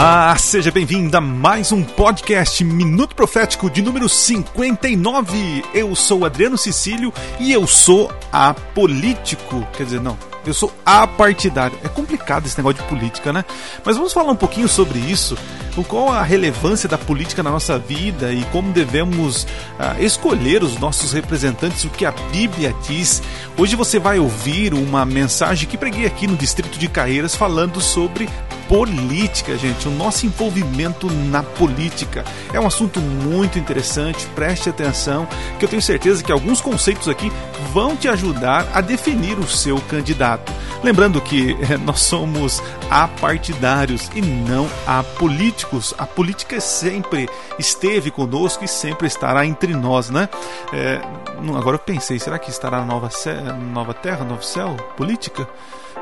Olá, seja bem-vindo a mais um podcast Minuto Profético de número 59. Eu sou Adriano Cecílio e eu sou apolítico. Quer dizer, não, eu sou apartidário. É complicado esse negócio de política, né? Mas vamos falar um pouquinho sobre isso. Qual a relevância da política na nossa vida e como devemos uh, escolher os nossos representantes, o que a Bíblia diz. Hoje você vai ouvir uma mensagem que preguei aqui no Distrito de Carreiras falando sobre política, gente, o nosso envolvimento na política. É um assunto muito interessante, preste atenção, que eu tenho certeza que alguns conceitos aqui vão te ajudar a definir o seu candidato. Lembrando que é, nós somos apartidários e não apolíticos. A política sempre esteve conosco e sempre estará entre nós, né? É, agora eu pensei, será que estará na nova, nova terra, novo céu? Política?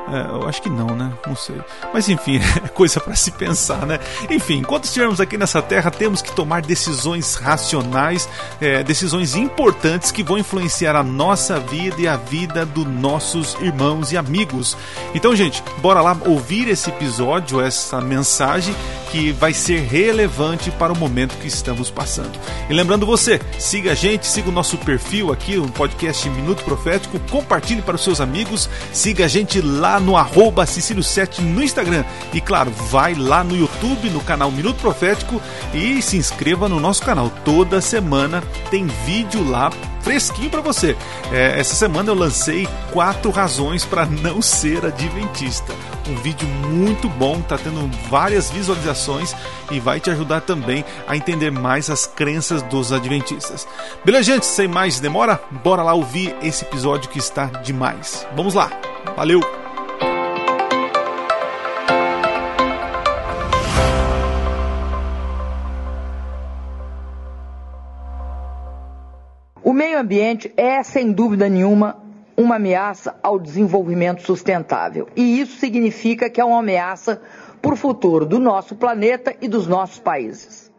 É, eu acho que não, né? Não sei. Mas enfim, é coisa para se pensar, né? Enfim, enquanto estivermos aqui nessa terra, temos que tomar decisões racionais, é, decisões importantes que vão influenciar a nossa vida e a vida dos nossos irmãos e amigos. Então, gente, bora lá ouvir esse episódio, essa mensagem que vai ser relevante para o momento que estamos passando. E lembrando você, siga a gente, siga o nosso perfil aqui, no podcast Minuto Profético, compartilhe para os seus amigos, siga a gente lá no arroba Cecílio7 no Instagram. E claro, vai lá no YouTube, no canal Minuto Profético e se inscreva no nosso canal. Toda semana tem vídeo lá fresquinho para você. É, essa semana eu lancei quatro razões para não ser adventista. Um vídeo muito bom, tá tendo várias visualizações e vai te ajudar também a entender mais as crenças dos adventistas. Beleza, gente? Sem mais demora, bora lá ouvir esse episódio que está demais. Vamos lá. Valeu! Ambiente é, sem dúvida nenhuma, uma ameaça ao desenvolvimento sustentável. E isso significa que é uma ameaça para o futuro do nosso planeta e dos nossos países.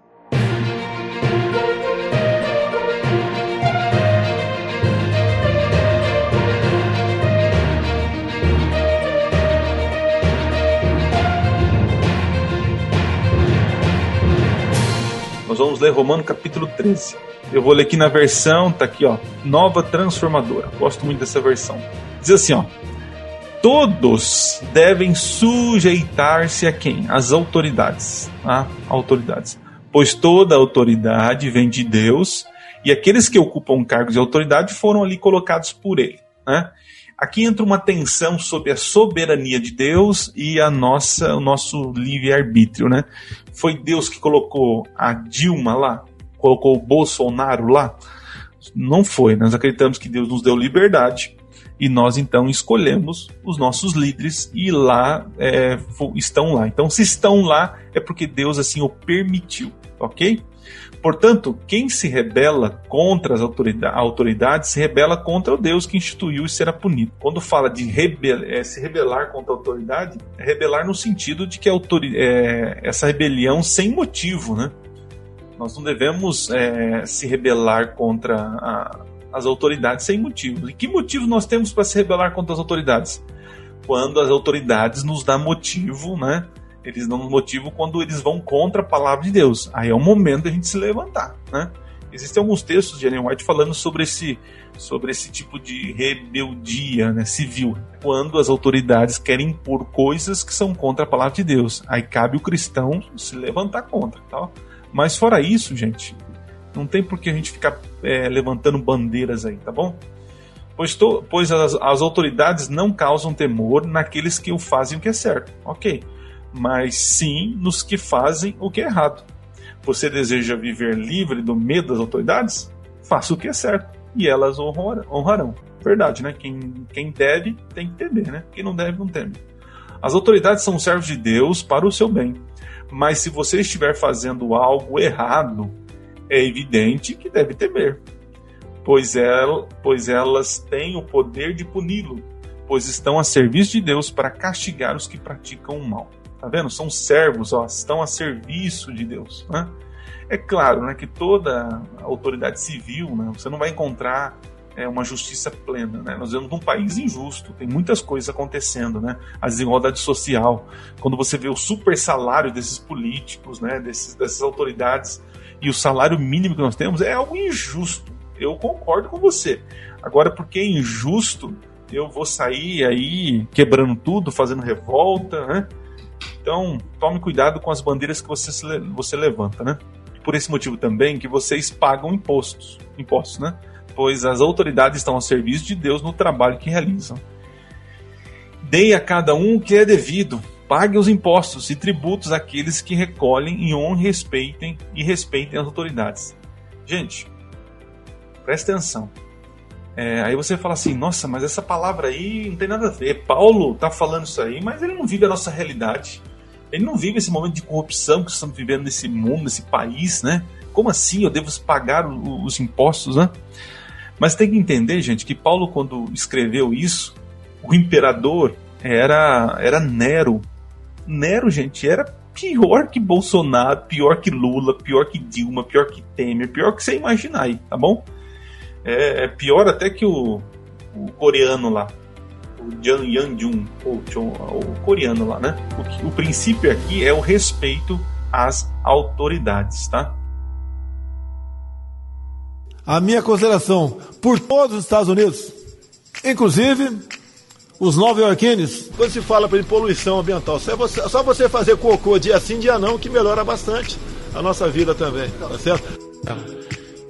Nós vamos ler Romano capítulo 13. Eu vou ler aqui na versão, tá aqui, ó, Nova Transformadora. Gosto muito dessa versão. Diz assim, ó: Todos devem sujeitar-se a quem? As autoridades, tá? Autoridades. Pois toda autoridade vem de Deus, e aqueles que ocupam cargos de autoridade foram ali colocados por ele, né? Aqui entra uma tensão sobre a soberania de Deus e a nossa, o nosso livre-arbítrio, né? Foi Deus que colocou a Dilma lá? Colocou o Bolsonaro lá? Não foi. Nós acreditamos que Deus nos deu liberdade e nós então escolhemos os nossos líderes e lá é, estão lá. Então, se estão lá, é porque Deus assim o permitiu, ok? Portanto, quem se rebela contra as autoridades se rebela contra o Deus que instituiu e será punido. Quando fala de rebel é, se rebelar contra a autoridade, é rebelar no sentido de que é, essa rebelião sem motivo, né? Nós não devemos é, se rebelar contra a, as autoridades sem motivo. E que motivo nós temos para se rebelar contra as autoridades? Quando as autoridades nos dão motivo, né? Eles dão motivo quando eles vão contra a palavra de Deus. Aí é o momento da gente se levantar, né? Existem alguns textos de Ellen White falando sobre esse, sobre esse tipo de rebeldia né, civil, quando as autoridades querem impor coisas que são contra a palavra de Deus. Aí cabe o cristão se levantar contra. Tá? Mas fora isso, gente, não tem por que a gente ficar é, levantando bandeiras aí, tá bom? Pois, to, pois as, as autoridades não causam temor naqueles que o fazem o que é certo. Ok mas sim nos que fazem o que é errado. Você deseja viver livre do medo das autoridades? Faça o que é certo e elas honrarão. Verdade, né? Quem, quem deve tem que temer, né? Quem não deve, não teme. As autoridades são servos de Deus para o seu bem. Mas se você estiver fazendo algo errado, é evidente que deve temer, pois, ela, pois elas têm o poder de puni-lo, pois estão a serviço de Deus para castigar os que praticam o mal. Tá vendo? São servos, ó, estão a serviço de Deus. Né? É claro né, que toda autoridade civil, né, você não vai encontrar é uma justiça plena, né? Nós vivemos num país injusto, tem muitas coisas acontecendo, né? A desigualdade social, quando você vê o super salário desses políticos, né? Desses, dessas autoridades e o salário mínimo que nós temos é algo injusto. Eu concordo com você. Agora, porque é injusto, eu vou sair aí quebrando tudo, fazendo revolta, né? Então, tome cuidado com as bandeiras que você, você levanta, né? Por esse motivo também que vocês pagam impostos, impostos, né? pois as autoridades estão ao serviço de Deus no trabalho que realizam. Dei a cada um o que é devido, pague os impostos e tributos àqueles que recolhem e honrem, respeitem e respeitem as autoridades. Gente, presta atenção. É, aí você fala assim, nossa, mas essa palavra aí não tem nada a ver. Paulo está falando isso aí, mas ele não vive a nossa realidade. Ele não vive esse momento de corrupção que estamos vivendo nesse mundo, nesse país, né? Como assim eu devo pagar os impostos, né? Mas tem que entender, gente, que Paulo, quando escreveu isso, o imperador era, era Nero. Nero, gente, era pior que Bolsonaro, pior que Lula, pior que Dilma, pior que Temer, pior que você imaginar aí, tá bom? É, é pior até que o, o coreano lá, o Jan Yang-jun, o, o, coreano lá, né? O, o princípio aqui é o respeito às autoridades, tá? a minha consideração por todos os Estados Unidos, inclusive os nova-iorquinos. Quando se fala de poluição ambiental, só você, só você fazer cocô dia sim, dia não, que melhora bastante a nossa vida também, tá certo?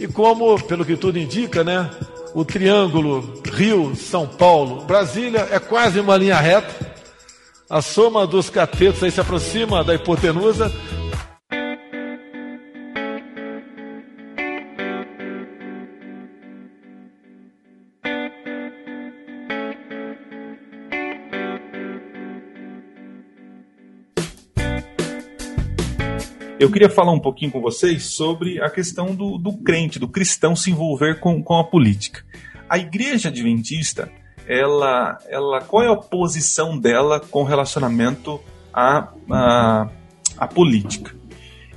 E como, pelo que tudo indica, né, o triângulo Rio-São Paulo, Brasília é quase uma linha reta. A soma dos catetos aí se aproxima da hipotenusa. Eu queria falar um pouquinho com vocês sobre a questão do, do crente, do cristão se envolver com, com a política. A igreja adventista, ela, ela, qual é a posição dela com relacionamento à, à política?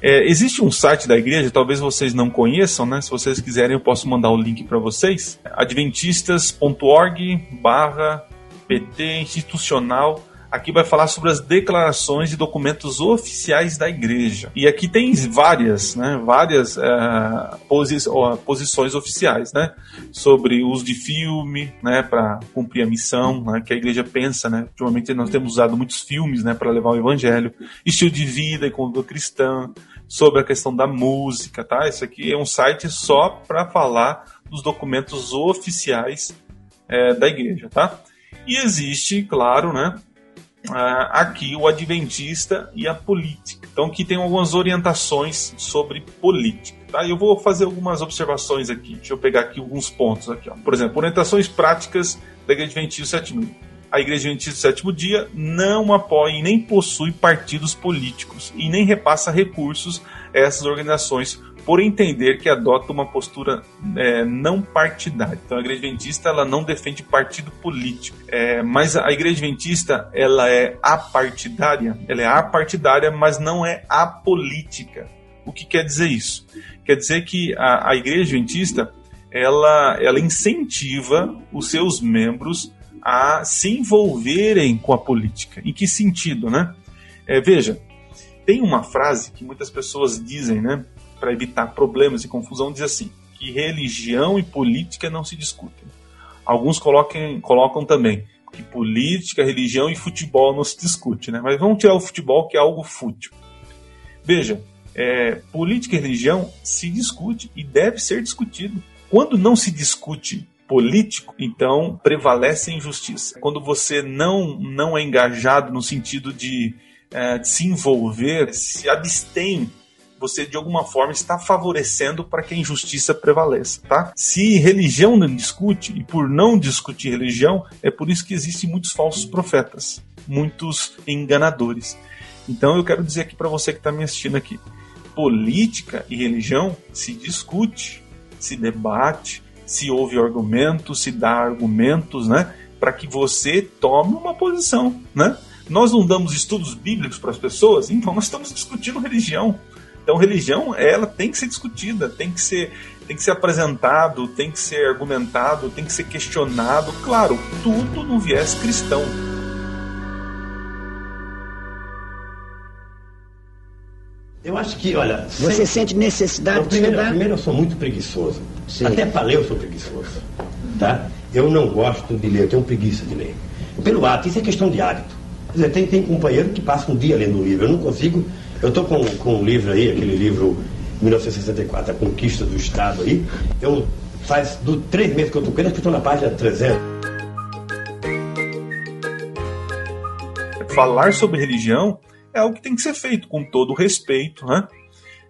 É, existe um site da igreja, talvez vocês não conheçam, né? Se vocês quiserem, eu posso mandar o link para vocês. adventistas.org/pt institucional aqui vai falar sobre as declarações e documentos oficiais da igreja. E aqui tem várias, né, várias é, posi posições oficiais, né, sobre uso de filme, né, para cumprir a missão, né, que a igreja pensa, né. Ultimamente nós temos usado muitos filmes, né, para levar o evangelho, estilo de vida e conduta cristã, sobre a questão da música, tá? Isso aqui é um site só para falar dos documentos oficiais é, da igreja, tá? E existe, claro, né, aqui o adventista e a política. Então aqui tem algumas orientações sobre política. Tá? Eu vou fazer algumas observações aqui. Deixa eu pegar aqui alguns pontos aqui. Ó. Por exemplo, orientações práticas da Igreja Adventista Sétimo a Igreja Adventista do Sétimo Dia não apoia e nem possui partidos políticos e nem repassa recursos a essas organizações por entender que adota uma postura é, não partidária. Então a Igreja Adventista ela não defende partido político, é, mas a Igreja Adventista ela é apartidária, ela é apartidária, mas não é apolítica. O que quer dizer isso? Quer dizer que a, a Igreja Adventista ela, ela incentiva os seus membros a se envolverem com a política. Em que sentido, né? É, veja, tem uma frase que muitas pessoas dizem, né? Para evitar problemas e confusão, diz assim: que religião e política não se discutem. Alguns coloquem, colocam também que política, religião e futebol não se discute, né? Mas vamos tirar o futebol, que é algo fútil. Veja, é, política e religião se discute e deve ser discutido. Quando não se discute político, então prevalece a injustiça. Quando você não, não é engajado no sentido de, é, de se envolver, se abstém você de alguma forma está favorecendo para que a injustiça prevaleça, tá? Se religião não discute, e por não discutir religião, é por isso que existem muitos falsos profetas, muitos enganadores. Então eu quero dizer aqui para você que está me assistindo aqui, política e religião se discute, se debate, se ouve argumentos, se dá argumentos, né? Para que você tome uma posição, né? Nós não damos estudos bíblicos para as pessoas, então nós estamos discutindo religião. Então, religião, ela tem que ser discutida, tem que ser, tem que ser apresentado, tem que ser argumentado, tem que ser questionado. Claro, tudo no viés cristão. Eu acho que, olha. Você sempre... sente necessidade não, primeiro, de primeiro, eu sou muito preguiçoso. Sim. Até para ler eu sou preguiçoso. Tá? Eu não gosto de ler, eu tenho preguiça de ler. Pelo hábito, isso é questão de hábito. Quer dizer, tem, tem companheiro que passa um dia lendo um livro. Eu não consigo. Eu estou com, com um livro aí, aquele livro 1964, A Conquista do Estado aí. Eu faz do três meses que eu estou com ele, que estou na página 300. Falar sobre religião é algo que tem que ser feito com todo respeito, né?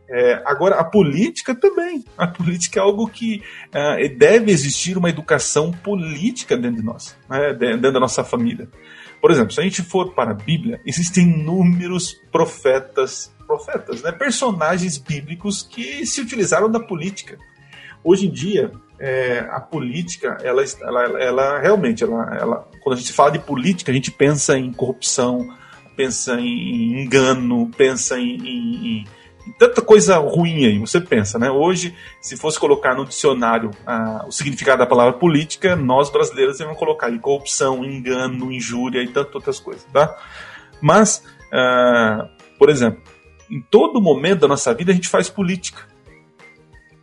É, agora, a política também. A política é algo que é, deve existir uma educação política dentro de nós, né? dentro da nossa família. Por exemplo, se a gente for para a Bíblia, existem inúmeros profetas, profetas, né? personagens bíblicos que se utilizaram da política. Hoje em dia, é, a política, ela, ela, ela realmente, ela, ela, quando a gente fala de política, a gente pensa em corrupção, pensa em engano, pensa em, em, em tanta coisa ruim aí, você pensa, né? Hoje, se fosse colocar no dicionário ah, o significado da palavra política, nós brasileiros devemos colocar aí corrupção, engano, injúria e tantas outras coisas, tá? Mas, ah, por exemplo, em todo momento da nossa vida a gente faz política.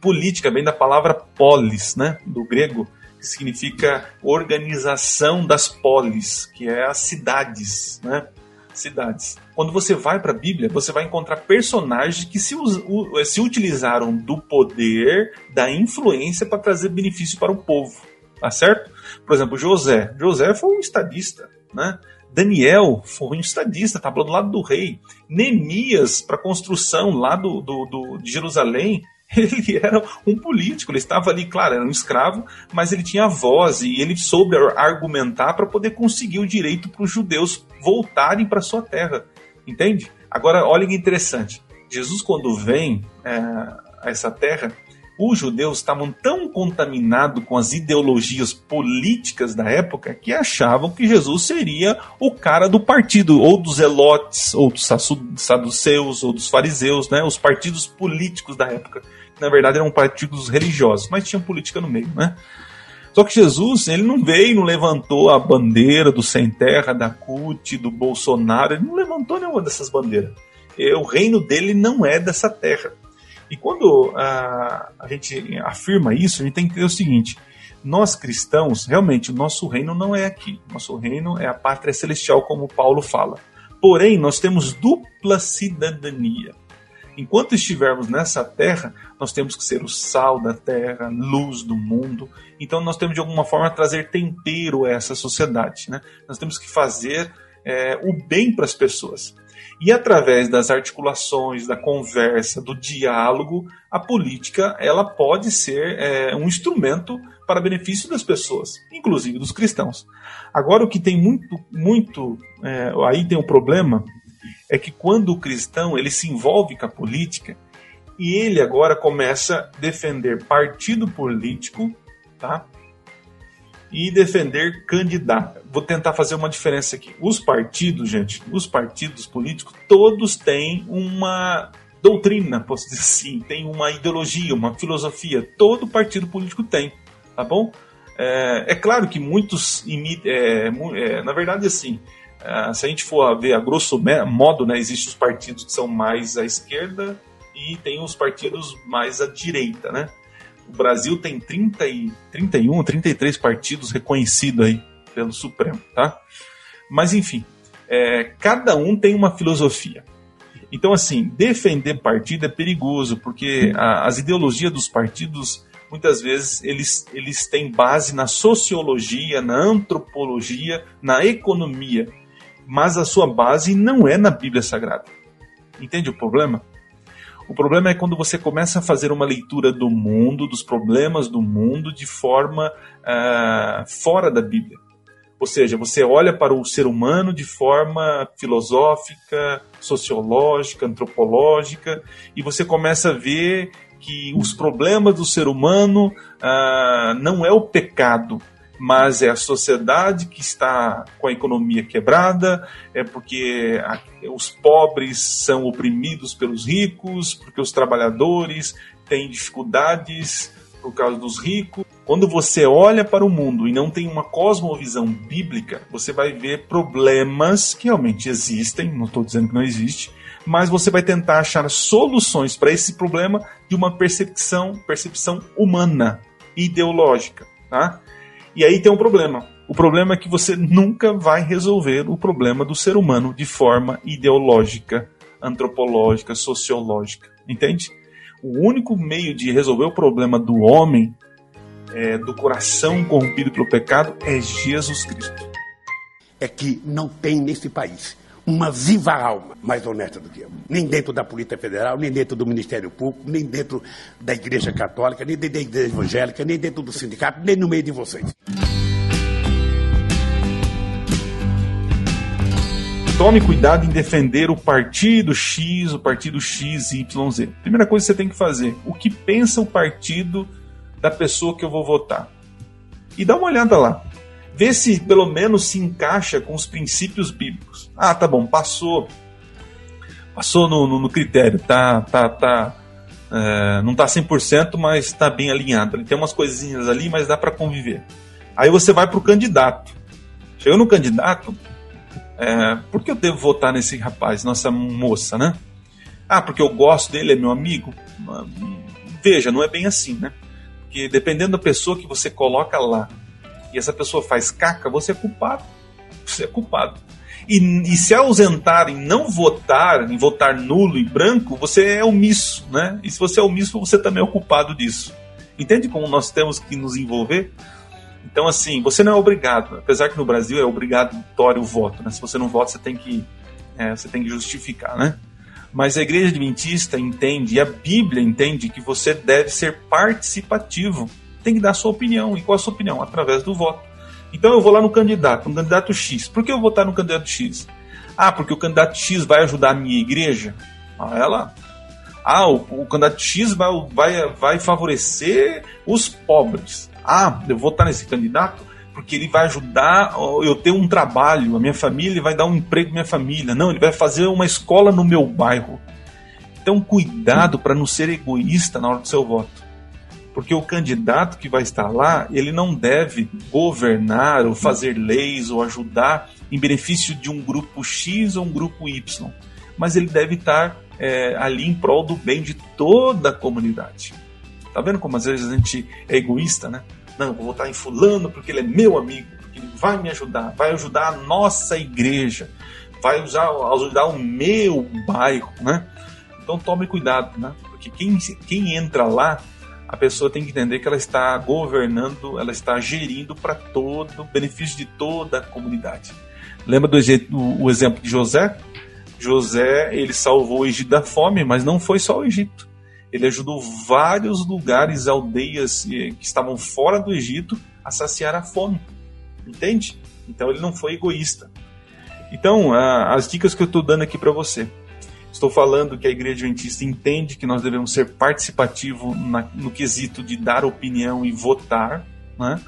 Política vem da palavra polis, né? Do grego, que significa organização das polis, que é as cidades, né? Cidades. Quando você vai para a Bíblia, você vai encontrar personagens que se, se utilizaram do poder, da influência para trazer benefício para o povo. Tá certo? Por exemplo, José. José foi um estadista, né? Daniel foi um estadista, estava do lado do rei. Neemias, para a construção lá do, do, do, de Jerusalém, ele era um político, ele estava ali, claro, era um escravo, mas ele tinha voz e ele soube argumentar para poder conseguir o direito para os judeus voltarem para sua terra, entende? Agora, olha que interessante. Jesus, quando vem é, a essa terra, os judeus estavam tão contaminados com as ideologias políticas da época que achavam que Jesus seria o cara do partido, ou dos elotes, ou dos saduceus, ou dos fariseus, né? os partidos políticos da época. Na verdade, eram partidos religiosos, mas tinha política no meio. Né? Só que Jesus, ele não veio, não levantou a bandeira do Sem Terra, da CUT, do Bolsonaro, ele não levantou nenhuma dessas bandeiras. O reino dele não é dessa terra. E quando a, a gente afirma isso, a gente tem que entender o seguinte: nós cristãos, realmente, o nosso reino não é aqui. Nosso reino é a pátria celestial, como Paulo fala. Porém, nós temos dupla cidadania. Enquanto estivermos nessa terra, nós temos que ser o sal da terra, luz do mundo. Então, nós temos de alguma forma trazer tempero a essa sociedade. Né? Nós temos que fazer é, o bem para as pessoas. E através das articulações, da conversa, do diálogo, a política ela pode ser é, um instrumento para benefício das pessoas, inclusive dos cristãos. Agora o que tem muito, muito, é, aí tem um problema, é que quando o cristão ele se envolve com a política e ele agora começa a defender partido político, tá? e defender candidato. Vou tentar fazer uma diferença aqui. Os partidos, gente, os partidos políticos, todos têm uma doutrina, posso dizer assim, tem uma ideologia, uma filosofia. Todo partido político tem, tá bom? É, é claro que muitos imitam, é, é, na verdade, assim, é, se a gente for ver a grosso modo, né, existem os partidos que são mais à esquerda e tem os partidos mais à direita, né? O Brasil tem 30 e, 31, 33 partidos reconhecidos aí pelo Supremo, tá? Mas enfim, é, cada um tem uma filosofia. Então, assim, defender partido é perigoso, porque a, as ideologias dos partidos, muitas vezes, eles, eles têm base na sociologia, na antropologia, na economia, mas a sua base não é na Bíblia Sagrada. Entende o problema? O problema é quando você começa a fazer uma leitura do mundo, dos problemas do mundo, de forma uh, fora da Bíblia. Ou seja, você olha para o ser humano de forma filosófica, sociológica, antropológica, e você começa a ver que os problemas do ser humano uh, não é o pecado, mas é a sociedade que está com a economia quebrada, é porque os pobres são oprimidos pelos ricos, porque os trabalhadores têm dificuldades por causa dos ricos. Quando você olha para o mundo e não tem uma cosmovisão bíblica, você vai ver problemas que realmente existem, não estou dizendo que não existe, mas você vai tentar achar soluções para esse problema de uma percepção, percepção humana, ideológica, tá? E aí tem um problema. O problema é que você nunca vai resolver o problema do ser humano de forma ideológica, antropológica, sociológica. Entende? O único meio de resolver o problema do homem, é, do coração corrompido pelo pecado, é Jesus Cristo. É que não tem nesse país uma viva alma mais honesta do que eu. Nem dentro da Polícia Federal, nem dentro do Ministério Público, nem dentro da Igreja Católica, nem dentro da Igreja Evangélica, nem dentro do sindicato, nem no meio de vocês. Tome cuidado em defender o partido X, o partido XYZ. Primeira coisa que você tem que fazer: o que pensa o partido da pessoa que eu vou votar? E dá uma olhada lá vê se pelo menos se encaixa com os princípios bíblicos. Ah, tá bom, passou. Passou no, no, no critério, tá, tá, tá. É, não tá 100%, mas tá bem alinhado. Tem umas coisinhas ali, mas dá para conviver. Aí você vai pro candidato. Chegou no candidato, é, por que eu devo votar nesse rapaz, nossa moça, né? Ah, porque eu gosto dele, é meu amigo. Veja, não é bem assim, né? Porque dependendo da pessoa que você coloca lá e essa pessoa faz caca, você é culpado. Você é culpado. E, e se ausentar em não votar, em votar nulo e branco, você é omisso, né? E se você é omisso, você também é o culpado disso. Entende como nós temos que nos envolver? Então, assim, você não é obrigado, apesar que no Brasil é obrigatório o voto, né? Se você não vota, você tem que, é, você tem que justificar, né? Mas a igreja adventista entende, e a Bíblia entende, que você deve ser participativo tem que dar sua opinião. E qual a sua opinião? Através do voto. Então eu vou lá no candidato, no candidato X. Por que eu vou votar no candidato X? Ah, porque o candidato X vai ajudar a minha igreja? Ah, ela. Ah, o, o candidato X vai, vai, vai favorecer os pobres. Ah, eu vou votar nesse candidato porque ele vai ajudar eu ter um trabalho, a minha família, vai dar um emprego à minha família. Não, ele vai fazer uma escola no meu bairro. Então, cuidado para não ser egoísta na hora do seu voto porque o candidato que vai estar lá, ele não deve governar ou fazer leis ou ajudar em benefício de um grupo X ou um grupo Y, mas ele deve estar é, ali em prol do bem de toda a comunidade. Tá vendo como às vezes a gente é egoísta, né? Não, vou votar em fulano porque ele é meu amigo, porque ele vai me ajudar, vai ajudar a nossa igreja, vai usar, ajudar o meu bairro, né? Então tome cuidado, né? Porque quem, quem entra lá a pessoa tem que entender que ela está governando, ela está gerindo para todo benefício de toda a comunidade. Lembra do, do o exemplo de José? José ele salvou o Egito da fome, mas não foi só o Egito. Ele ajudou vários lugares, aldeias eh, que estavam fora do Egito a saciar a fome. Entende? Então ele não foi egoísta. Então, as dicas que eu estou dando aqui para você. Estou falando que a Igreja Adventista entende que nós devemos ser participativo no quesito de dar opinião e votar, né?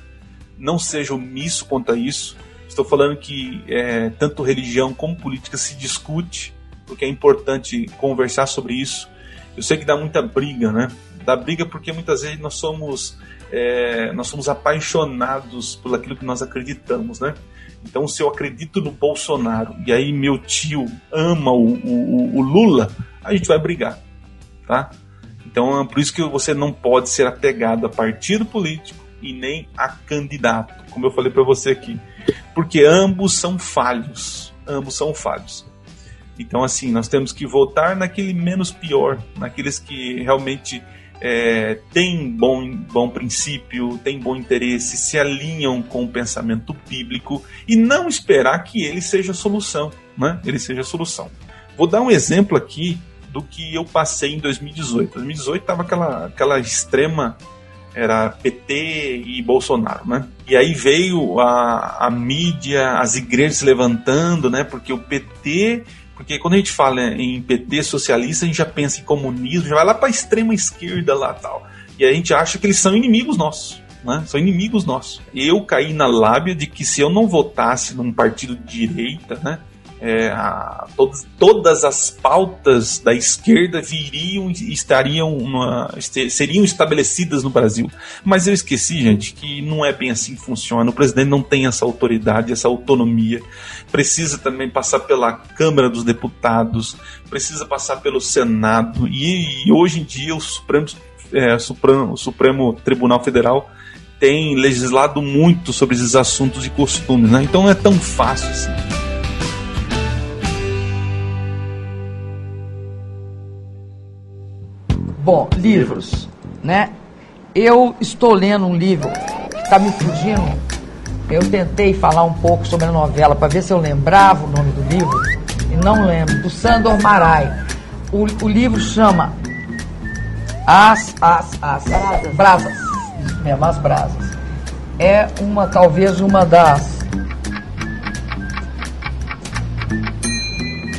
não seja omisso quanto a isso. Estou falando que é, tanto religião como política se discute, porque é importante conversar sobre isso. Eu sei que dá muita briga, né? Dá briga porque muitas vezes nós somos, é, nós somos apaixonados por aquilo que nós acreditamos, né? Então, se eu acredito no Bolsonaro e aí meu tio ama o, o, o Lula, a gente vai brigar, tá? Então, é por isso que você não pode ser apegado a partido político e nem a candidato, como eu falei para você aqui, porque ambos são falhos, ambos são falhos. Então, assim, nós temos que votar naquele menos pior, naqueles que realmente é, bom, bom princípio, têm bom interesse, se alinham com o pensamento bíblico e não esperar que ele seja a solução, né? Ele seja a solução. Vou dar um exemplo aqui do que eu passei em 2018. 2018 estava aquela, aquela extrema era PT e Bolsonaro, né? E aí veio a, a mídia, as igrejas levantando, né? Porque o PT porque quando a gente fala em PT socialista, a gente já pensa em comunismo, já vai lá para a extrema esquerda lá tal. E a gente acha que eles são inimigos nossos. né? São inimigos nossos. Eu caí na lábia de que se eu não votasse num partido de direita, né? É, a, todas, todas as pautas da esquerda viriam e estariam uma, seriam estabelecidas no Brasil. Mas eu esqueci, gente, que não é bem assim que funciona. O presidente não tem essa autoridade, essa autonomia. Precisa também passar pela Câmara dos Deputados, precisa passar pelo Senado. E, e hoje em dia o Supremo, é, Supremo, o Supremo Tribunal Federal tem legislado muito sobre esses assuntos e costumes, né? Então não é tão fácil assim. Bom, livros, né? Eu estou lendo um livro que está me fugindo. Eu tentei falar um pouco sobre a novela para ver se eu lembrava o nome do livro e não lembro. Do Sandor Marai. O, o livro chama As, As, As, Brasas. Brasas. Isso mesmo, As Brasas. É uma, talvez, uma das.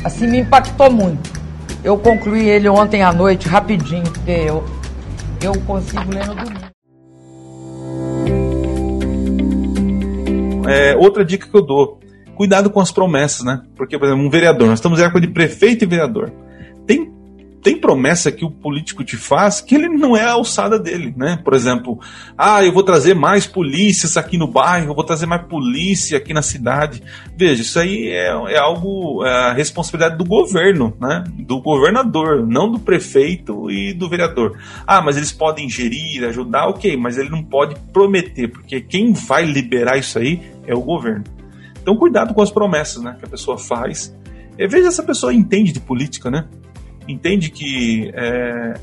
Assim, me impactou muito eu concluí ele ontem à noite, rapidinho, porque eu, eu consigo ler no domingo. É, outra dica que eu dou: cuidado com as promessas, né? Porque, por exemplo, um vereador, nós estamos em época de prefeito e vereador. Tem promessa que o político te faz que ele não é a alçada dele, né? Por exemplo, ah, eu vou trazer mais polícias aqui no bairro, eu vou trazer mais polícia aqui na cidade. Veja, isso aí é, é algo, é a responsabilidade do governo, né? Do governador, não do prefeito e do vereador. Ah, mas eles podem gerir, ajudar, ok, mas ele não pode prometer, porque quem vai liberar isso aí é o governo. Então, cuidado com as promessas, né? Que a pessoa faz. E veja se a pessoa entende de política, né? Entende que é,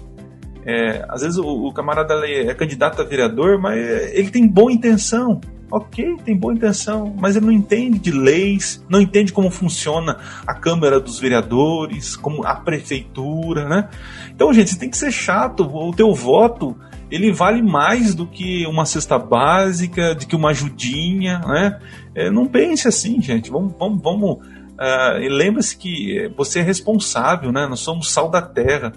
é, às vezes o, o, camarada é candidato a vereador, mas ele tem boa intenção. Ok, tem boa intenção, mas ele não entende de leis, não entende como funciona a Câmara dos Vereadores, como a prefeitura, né? Então, gente, você tem que ser chato. O teu voto ele vale mais do que uma cesta básica, de que uma ajudinha, né? É, não pense assim, gente. Vamos, vamos, vamos Uh, e lembre-se que você é responsável, né? Nós somos sal da terra.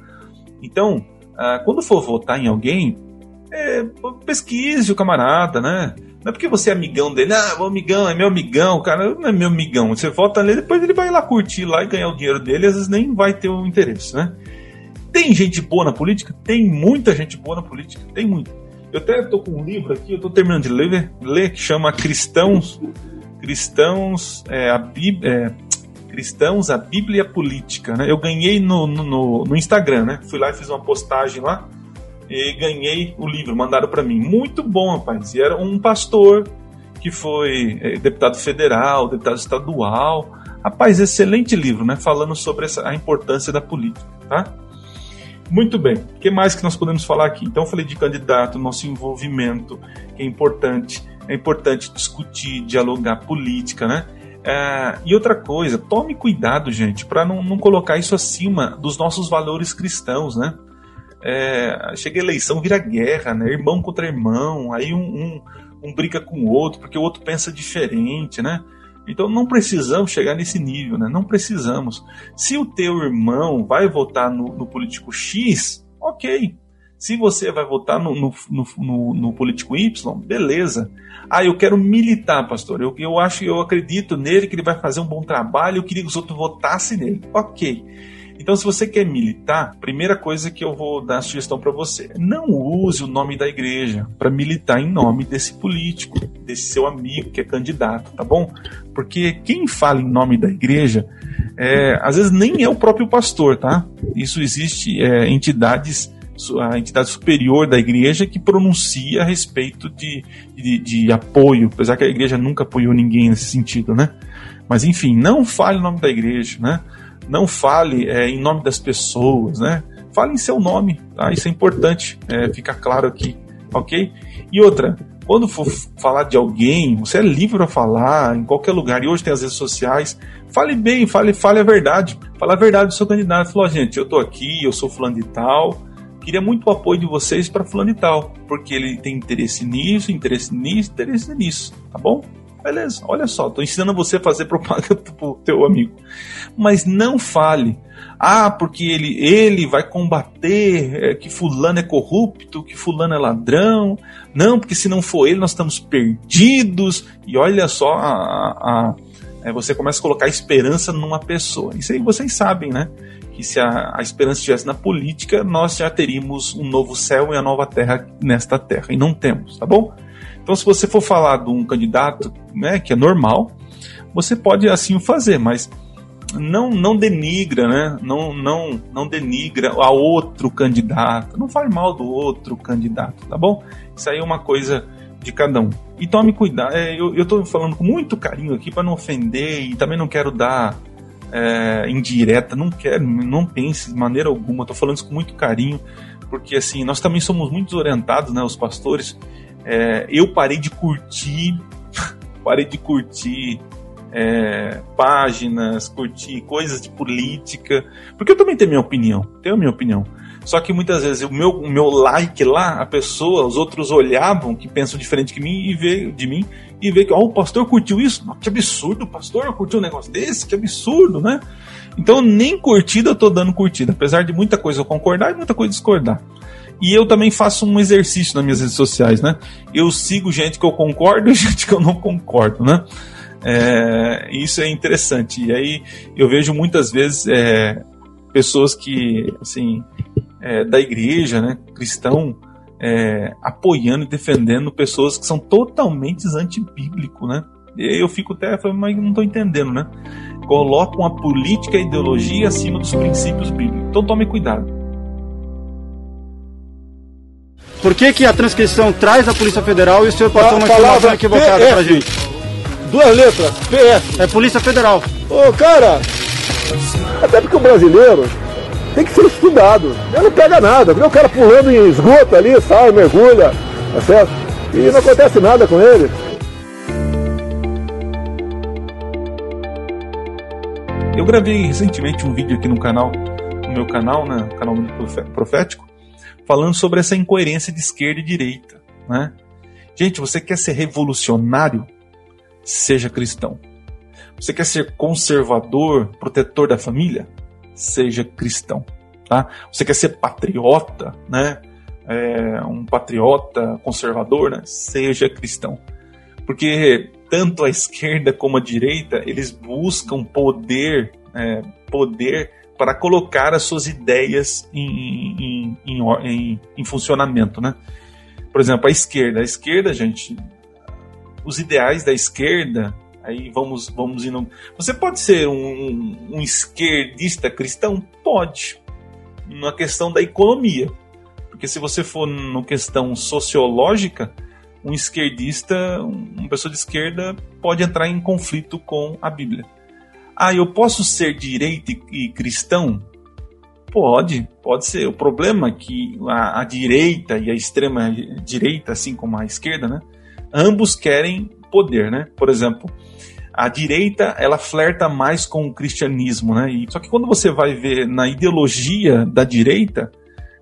Então, uh, quando for votar em alguém, é, pesquise o camarada, né? Não é porque você é amigão dele, ah, o amigão é meu amigão, cara, não é meu amigão. Você vota nele, depois ele vai lá curtir lá e ganhar o dinheiro dele, às vezes nem vai ter o interesse, né? Tem gente boa na política? Tem muita gente boa na política, tem muito. Eu até tô com um livro aqui, eu tô terminando de ler, ler que chama Cristãos Cristãos, é, a Bíblia, é, cristãos, a Bíblia política, né? Eu ganhei no, no, no, Instagram, né? Fui lá e fiz uma postagem lá e ganhei o livro, mandaram para mim. Muito bom, rapaz. E era um pastor que foi é, deputado federal, deputado estadual. Rapaz, excelente livro, né? Falando sobre essa, a importância da política, tá? Muito bem. O que mais que nós podemos falar aqui? Então, eu falei de candidato, nosso envolvimento, que é importante. É importante discutir, dialogar política, né? É, e outra coisa, tome cuidado, gente, para não, não colocar isso acima dos nossos valores cristãos, né? É, chega a eleição, vira guerra, né? Irmão contra irmão, aí um, um, um briga com o outro porque o outro pensa diferente, né? Então não precisamos chegar nesse nível, né? Não precisamos. Se o teu irmão vai votar no, no político X, ok. Se você vai votar no, no, no, no, político Y, beleza. Ah, eu quero militar, pastor. Eu, eu acho, eu acredito nele que ele vai fazer um bom trabalho. Eu queria que os outros votassem nele. Ok. Então, se você quer militar, primeira coisa que eu vou dar sugestão para você: não use o nome da igreja para militar em nome desse político, desse seu amigo que é candidato, tá bom? Porque quem fala em nome da igreja, é, às vezes nem é o próprio pastor, tá? Isso existe é, entidades a entidade superior da igreja que pronuncia a respeito de, de, de, apoio, apesar que a igreja nunca apoiou ninguém nesse sentido, né? Mas enfim, não fale em nome da igreja, né? Não fale é, em nome das pessoas, né? Fale em seu nome, tá? Isso é importante, é, fica claro aqui, ok? E outra, quando for falar de alguém, você é livre para falar em qualquer lugar. E hoje tem as redes sociais. Fale bem, fale, fale a verdade. Fale a verdade do seu candidato. Falou, gente, eu tô aqui, eu sou fulano de tal queria muito o apoio de vocês para fulano e tal, porque ele tem interesse nisso, interesse nisso, interesse nisso, tá bom? Beleza, olha só, estou ensinando você a fazer propaganda pro teu amigo. Mas não fale, ah, porque ele, ele vai combater é, que fulano é corrupto, que fulano é ladrão. Não, porque se não for ele, nós estamos perdidos. E olha só, a, a, é, você começa a colocar esperança numa pessoa. Isso aí vocês sabem, né? Que se a, a esperança estivesse na política, nós já teríamos um novo céu e a nova terra nesta terra. E não temos, tá bom? Então, se você for falar de um candidato, né, que é normal, você pode assim o fazer, mas não não denigra, né? Não não não denigra a outro candidato. Não fale mal do outro candidato, tá bom? Isso aí é uma coisa de cada um. E tome cuidado. É, eu, eu tô falando com muito carinho aqui para não ofender e também não quero dar é, indireta. Não quero, não pense de maneira alguma. Tô falando isso com muito carinho porque assim nós também somos muito desorientados, né? Os pastores é, eu parei de curtir, parei de curtir é, páginas, curtir coisas de política, porque eu também tenho minha opinião, tenho minha opinião. Só que muitas vezes o meu, o meu like lá, a pessoa, os outros olhavam que pensam diferente de mim e vê de mim e vê que oh, o pastor curtiu isso, que absurdo, o pastor curtiu um negócio desse, que absurdo, né? Então nem curtida eu tô dando curtida, apesar de muita coisa eu concordar e muita coisa discordar. E eu também faço um exercício nas minhas redes sociais, né? Eu sigo gente que eu concordo e gente que eu não concordo, né? É, isso é interessante. E aí eu vejo muitas vezes é, pessoas que, assim, é, da igreja, né, cristão, é, apoiando e defendendo pessoas que são totalmente antibíblico, né? E eu fico até falando, mas não estou entendendo, né? Colocam a política e a ideologia acima dos princípios bíblicos. Então tome cuidado. Por que, que a transcrição traz a Polícia Federal e o senhor passou uma informação equivocada pra gente? Duas letras, PS. É Polícia Federal. Ô, cara, até porque o brasileiro tem que ser estudado. Ele não pega nada, vê o cara pulando em esgoto ali, sai, mergulha, tá certo? E não acontece nada com ele. Eu gravei recentemente um vídeo aqui no canal, no meu canal, né, canal profético, falando sobre essa incoerência de esquerda e direita. Né? Gente, você quer ser revolucionário? Seja cristão. Você quer ser conservador, protetor da família? Seja cristão. Tá? Você quer ser patriota, né? É, um patriota conservador, né? seja cristão. Porque tanto a esquerda como a direita, eles buscam poder, é, poder para colocar as suas ideias em, em, em, em, funcionamento, né? Por exemplo, a esquerda. A esquerda, gente, os ideais da esquerda, aí vamos, vamos indo. Você pode ser um, um esquerdista cristão? Pode. Na questão da economia. Porque se você for na questão sociológica, um esquerdista, uma pessoa de esquerda, pode entrar em conflito com a Bíblia. Ah, eu posso ser direito e, cristão? Pode, pode ser. O problema é que a, a, direita e a extrema direita, assim como a esquerda, né? Ambos querem poder, né? Por exemplo, a direita ela flerta mais com o cristianismo, né? E, só que quando você vai ver na ideologia da direita,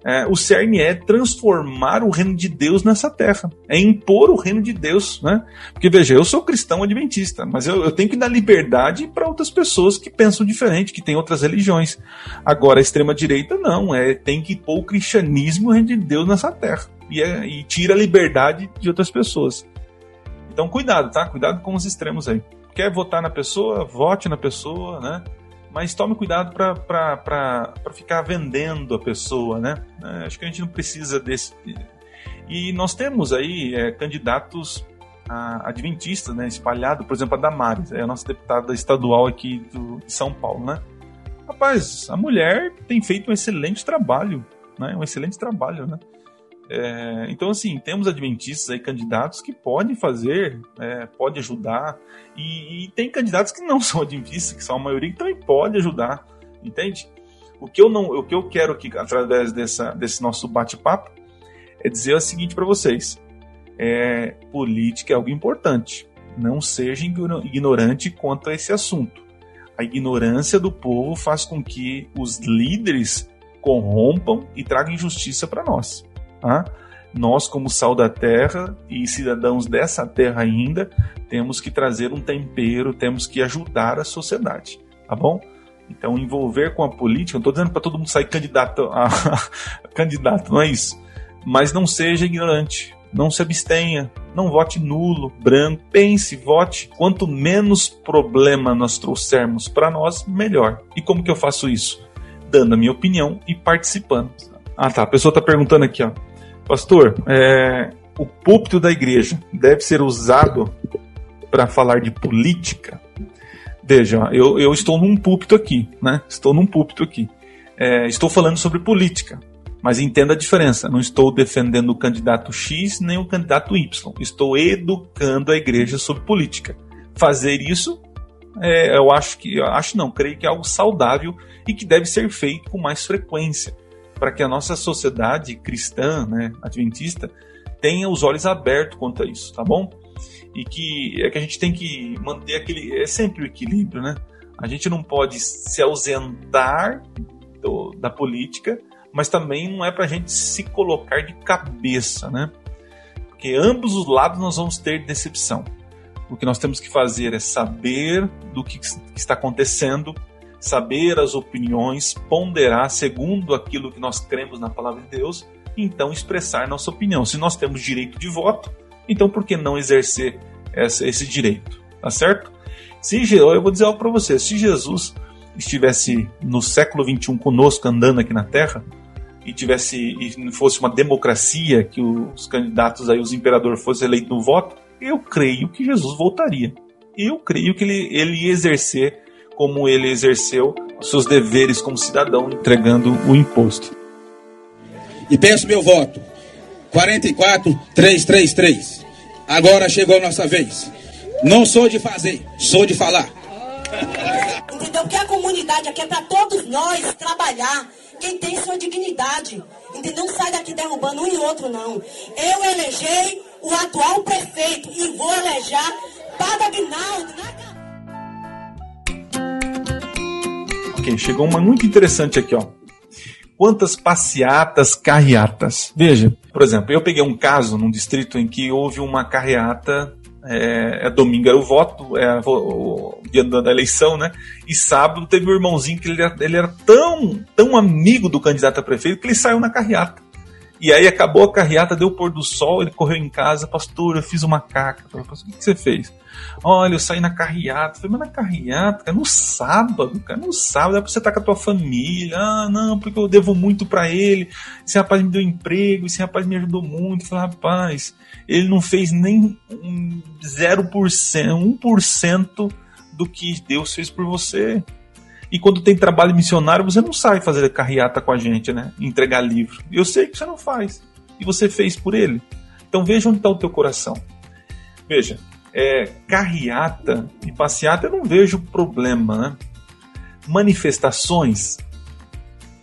é, o cerne é transformar o reino de Deus nessa terra, é impor o reino de Deus, né? Porque veja, eu sou cristão adventista, mas eu, eu tenho que dar liberdade para outras pessoas que pensam diferente, que têm outras religiões. Agora, a extrema direita não, é tem que impor o cristianismo e o reino de Deus nessa terra e, é, e tira a liberdade de outras pessoas. Então, cuidado, tá? Cuidado com os extremos aí. Quer votar na pessoa? Vote na pessoa, né? mas tome cuidado para ficar vendendo a pessoa, né? É, acho que a gente não precisa desse. E nós temos aí é, candidatos adventistas, né? Espalhado, por exemplo, a Damares, é a nossa deputada estadual aqui do, de São Paulo, né? Rapaz, a mulher tem feito um excelente trabalho, né? Um excelente trabalho, né? É, então, assim, temos adventistas aí, candidatos que podem fazer, é, pode ajudar, e, e, tem candidatos que não são adventistas, que são a maioria, que também pode ajudar, entende? O que eu, não, o que eu quero aqui, através dessa, desse nosso bate-papo, é dizer o seguinte para vocês: é, política é algo importante. Não seja ignorante quanto a esse assunto. A ignorância do povo faz com que os líderes corrompam e tragam injustiça para nós. Tá? Nós, como sal da terra e cidadãos dessa terra ainda, temos que trazer um tempero, temos que ajudar a sociedade, tá bom? Então, envolver com a política, não estou dizendo para todo mundo sair candidato a, candidato, não é isso. Mas não seja ignorante, não se abstenha, não vote nulo, branco, pense, vote. Quanto menos problema nós trouxermos para nós, melhor. E como que eu faço isso? Dando a minha opinião e participando. Ah tá, a pessoa está perguntando aqui, ó. Pastor, é, o púlpito da igreja deve ser usado para falar de política? Veja, eu, eu estou num púlpito aqui, né? Estou num púlpito aqui. É, estou falando sobre política, mas entenda a diferença. Não estou defendendo o candidato X nem o candidato Y. Estou educando a igreja sobre política. Fazer isso, é, eu acho que, eu acho não, creio que é algo saudável e que deve ser feito com mais frequência para que a nossa sociedade cristã, né, adventista, tenha os olhos abertos quanto a isso, tá bom? E que é que a gente tem que manter aquele é sempre o equilíbrio, né? A gente não pode se ausentar do, da política, mas também não é para a gente se colocar de cabeça, né? Porque ambos os lados nós vamos ter decepção. O que nós temos que fazer é saber do que, que está acontecendo, saber as opiniões, ponderar segundo aquilo que nós cremos na palavra de Deus, então expressar nossa opinião. Se nós temos direito de voto, então por que não exercer essa, esse direito? Tá certo? Se eu vou dizer algo para você, se Jesus estivesse no século 21 conosco andando aqui na Terra e tivesse e fosse uma democracia que os candidatos aí os imperadores fossem eleitos no voto, eu creio que Jesus voltaria. Eu creio que ele, ele ia exercer como ele exerceu seus deveres como cidadão, entregando o imposto. E peço meu voto. 44333. Agora chegou a nossa vez. Não sou de fazer, sou de falar. Entendeu? Que a comunidade aqui é para todos nós trabalhar. Quem tem sua dignidade. Entendeu? Não sai daqui derrubando um e outro, não. Eu elegei o atual prefeito e vou eleger Padre Aguinaldo na Chegou uma muito interessante aqui, ó. Quantas passeatas, carreatas? Veja, por exemplo, eu peguei um caso num distrito em que houve uma carreata é, é, domingo era o voto, é o, o dia da, eleição, né? E sábado teve um irmãozinho que ele era, ele era, tão, tão amigo do candidato a prefeito que ele saiu na carreata. E aí acabou a carreata, deu o pôr do sol, ele correu em casa, pastor, eu fiz uma caca. Pastor, o que, que você fez? Olha, eu saí na carreata. Falei, mas na carreata, cara, no sábado, cara, no sábado é pra você estar com a tua família. Ah, não, porque eu devo muito para ele. Esse rapaz me deu emprego, esse rapaz me ajudou muito. falei, rapaz, ele não fez nem um 0%, 1% do que Deus fez por você. E quando tem trabalho missionário, você não sai fazer carreata com a gente, né? Entregar livro. Eu sei que você não faz. E você fez por ele. Então veja onde está o teu coração. Veja, é, carreata e passeata eu não vejo problema, né? Manifestações.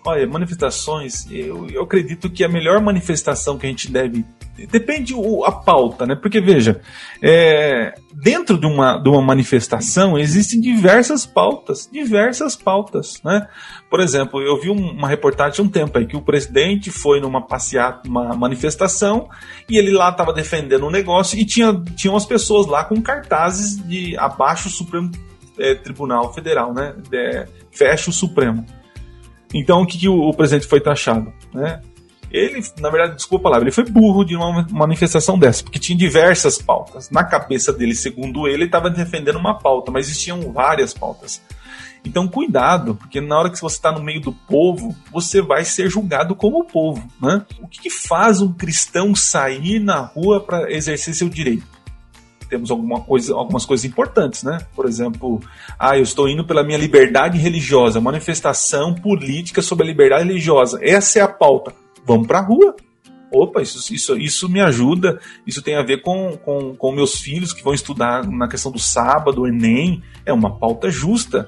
Olha, manifestações, eu, eu acredito que a melhor manifestação que a gente deve depende o, a pauta, né? Porque veja, é, dentro de uma, de uma manifestação existem diversas pautas, diversas pautas, né? Por exemplo, eu vi uma reportagem um tempo aí que o presidente foi numa passeata, uma manifestação e ele lá estava defendendo um negócio e tinha tinha umas pessoas lá com cartazes de abaixo o Supremo é, Tribunal Federal, né? De, fecha o Supremo. Então o que, que o, o presidente foi taxado, né? Ele, na verdade, desculpa palavra, ele foi burro de uma manifestação dessa, porque tinha diversas pautas. Na cabeça dele, segundo ele, ele estava defendendo uma pauta, mas existiam várias pautas. Então, cuidado, porque na hora que você está no meio do povo, você vai ser julgado como povo. Né? O que, que faz um cristão sair na rua para exercer seu direito? Temos alguma coisa, algumas coisas importantes, né? Por exemplo, ah, eu estou indo pela minha liberdade religiosa, manifestação política sobre a liberdade religiosa. Essa é a pauta vamos para a rua. Opa, isso, isso, isso me ajuda, isso tem a ver com, com, com meus filhos que vão estudar na questão do sábado, o Enem, é uma pauta justa.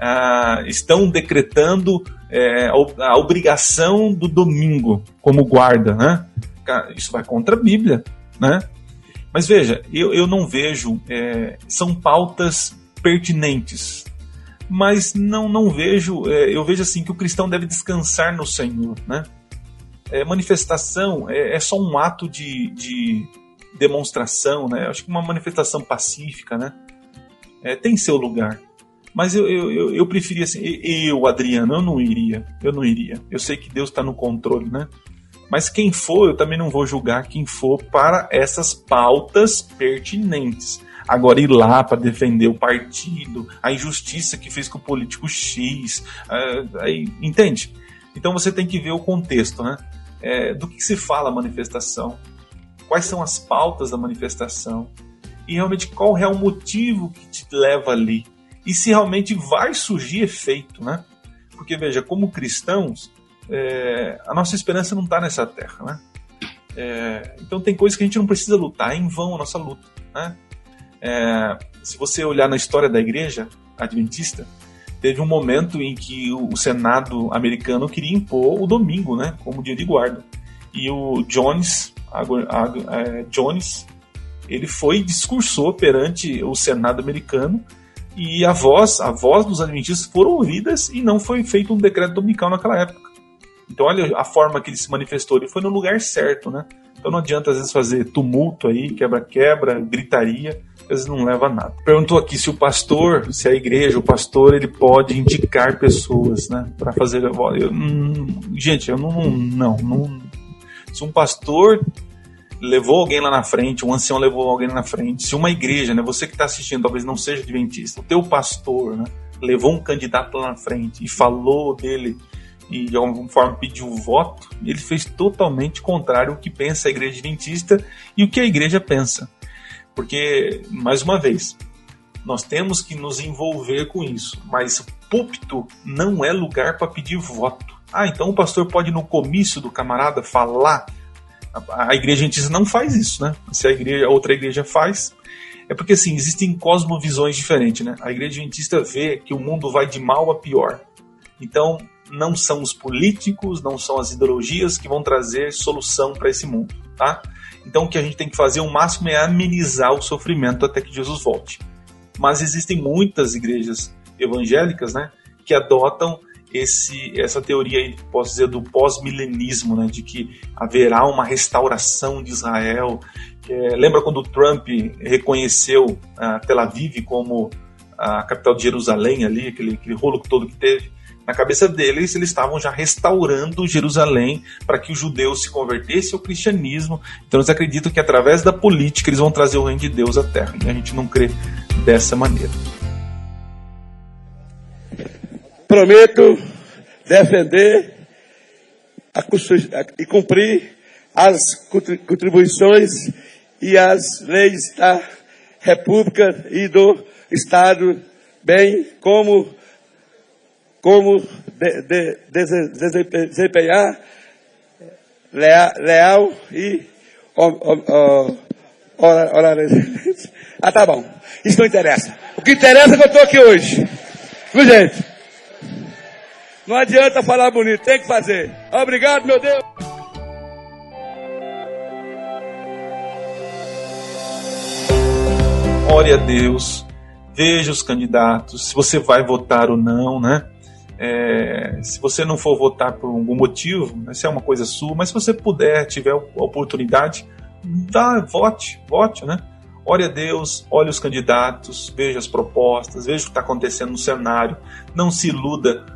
Ah, estão decretando é, a obrigação do domingo como guarda, né? Isso vai contra a Bíblia, né? Mas veja, eu, eu não vejo, é, são pautas pertinentes, mas não, não vejo, é, eu vejo assim que o cristão deve descansar no Senhor, né? É, manifestação é, é, só um ato de, de demonstração, né? Acho que uma manifestação pacífica, né? É, tem seu lugar. Mas eu, eu, eu, eu preferia assim, eu, Adriano, eu não iria. Eu não iria. Eu sei que Deus está no controle, né? Mas quem for, eu também não vou julgar quem for para essas pautas pertinentes. Agora, ir lá para defender o partido, a injustiça que fez com o político X, uh, aí, entende? Então você tem que ver o contexto, né? É, do que se fala a manifestação, quais são as pautas da manifestação e realmente qual é o motivo que te leva ali e se realmente vai surgir efeito, né? Porque veja, como cristãos, é, a nossa esperança não está nessa terra, né? É, então tem coisas que a gente não precisa lutar, é em vão a nossa luta, né? É, se você olhar na história da igreja adventista, teve um momento em que o Senado americano queria impor o domingo, né, como dia de guarda. E o Jones, a, a, a, Jones, ele foi e discursou perante o Senado americano e a voz, a voz dos adventistas foram ouvidas e não foi feito um decreto dominical naquela época. Então olha a forma que ele se manifestou, ele foi no lugar certo, né? Então não adianta às vezes fazer tumulto aí, quebra-quebra, gritaria, vezes não leva a nada. Perguntou aqui se o pastor, se a igreja, o pastor, ele pode indicar pessoas, né, para fazer. Eu, hum, gente, eu não, não, não. Se um pastor levou alguém lá na frente, um ancião levou alguém lá na frente, se uma igreja, né, você que está assistindo, talvez não seja adventista, o teu pastor, né, levou um candidato lá na frente e falou dele e de alguma forma pediu voto, ele fez totalmente contrário ao que pensa a igreja adventista e o que a igreja pensa. Porque, mais uma vez, nós temos que nos envolver com isso, mas púlpito não é lugar para pedir voto. Ah, então o pastor pode no comício do camarada falar a, igreja adventista não faz isso, né? Se a igreja, outra igreja faz, é porque assim, existem cosmovisões diferentes, né? A igreja adventista vê que o mundo vai de mal a pior. Então, não são os políticos, não são as ideologias que vão trazer solução para esse mundo, tá? Então, o que a gente tem que fazer o máximo é amenizar o sofrimento até que Jesus volte. Mas existem muitas igrejas evangélicas, né, que adotam esse, essa teoria aí, posso dizer, do pós-milenismo, né, de que haverá uma restauração de Israel. É, lembra quando Trump reconheceu a Tel Aviv como a capital de Jerusalém ali, aquele, aquele rolo todo que teve? Na cabeça deles, eles estavam já restaurando Jerusalém para que os judeus se convertessem ao cristianismo. Então eles acreditam que através da política eles vão trazer o reino de Deus à terra. E a gente não crê dessa maneira. Prometo defender e cumprir as contribuições e as leis da República e do Estado, bem como, como de, de, de, desempenhar leal, leal e horário. Ah, tá bom. Isso não interessa. O que interessa é que eu estou aqui hoje. Viu, gente? Não adianta falar bonito, tem que fazer. Obrigado, meu Deus. Ore a Deus, veja os candidatos, se você vai votar ou não, né? É, se você não for votar por algum motivo, isso é uma coisa sua, mas se você puder, tiver a oportunidade, dá, vote, vote, né? Ore a Deus, olhe os candidatos, veja as propostas, veja o que está acontecendo no cenário, não se iluda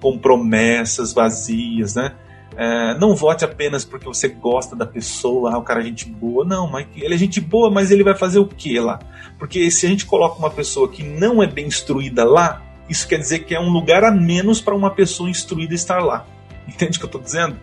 com promessas vazias, né? É, não vote apenas porque você gosta da pessoa, ah, o cara é gente boa. Não, mas ele é gente boa, mas ele vai fazer o que lá? Porque se a gente coloca uma pessoa que não é bem instruída lá, isso quer dizer que é um lugar a menos para uma pessoa instruída estar lá. Entende o que eu estou dizendo?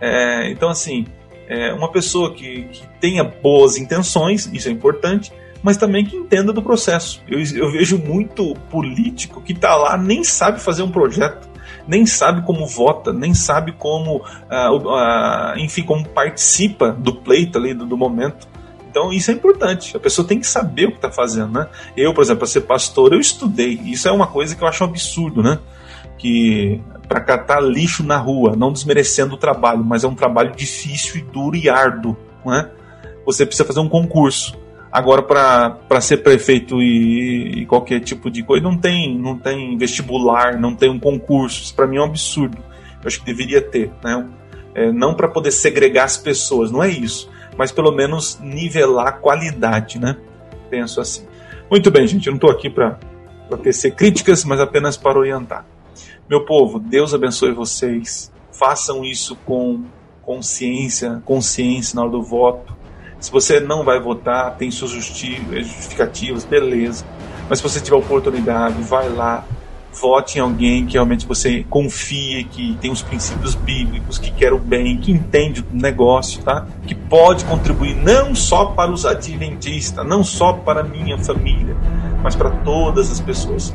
É, então, assim, é, uma pessoa que, que, tenha boas intenções, isso é importante, mas também que entenda do processo. Eu, eu vejo muito político que está lá, nem sabe fazer um projeto nem sabe como vota, nem sabe como, uh, uh, enfim, como participa do pleito ali, do, do momento. Então isso é importante. A pessoa tem que saber o que está fazendo, né? Eu, por exemplo, para ser pastor, eu estudei. Isso é uma coisa que eu acho um absurdo, né? Que para catar lixo na rua, não desmerecendo o trabalho, mas é um trabalho difícil e duro e árduo, né? Você precisa fazer um concurso. Agora, para ser prefeito e, e, qualquer tipo de coisa, não tem, não tem vestibular, não tem um concurso. Isso para mim é um absurdo. Eu acho que deveria ter, né? É, não para poder segregar as pessoas, não é isso, mas pelo menos nivelar a qualidade, né? Penso assim. Muito bem, gente, eu não estou aqui para tecer críticas, mas apenas para orientar. Meu povo, Deus abençoe vocês. Façam isso com consciência, consciência na hora do voto. Se você não vai votar, tem suas justificativas, beleza. Mas se você tiver oportunidade, vai lá, vote em alguém que realmente você confie, que tem os princípios bíblicos, que quer o bem, que entende o negócio, tá? Que pode contribuir não só para os adventistas, não só para a minha família, mas para todas as pessoas.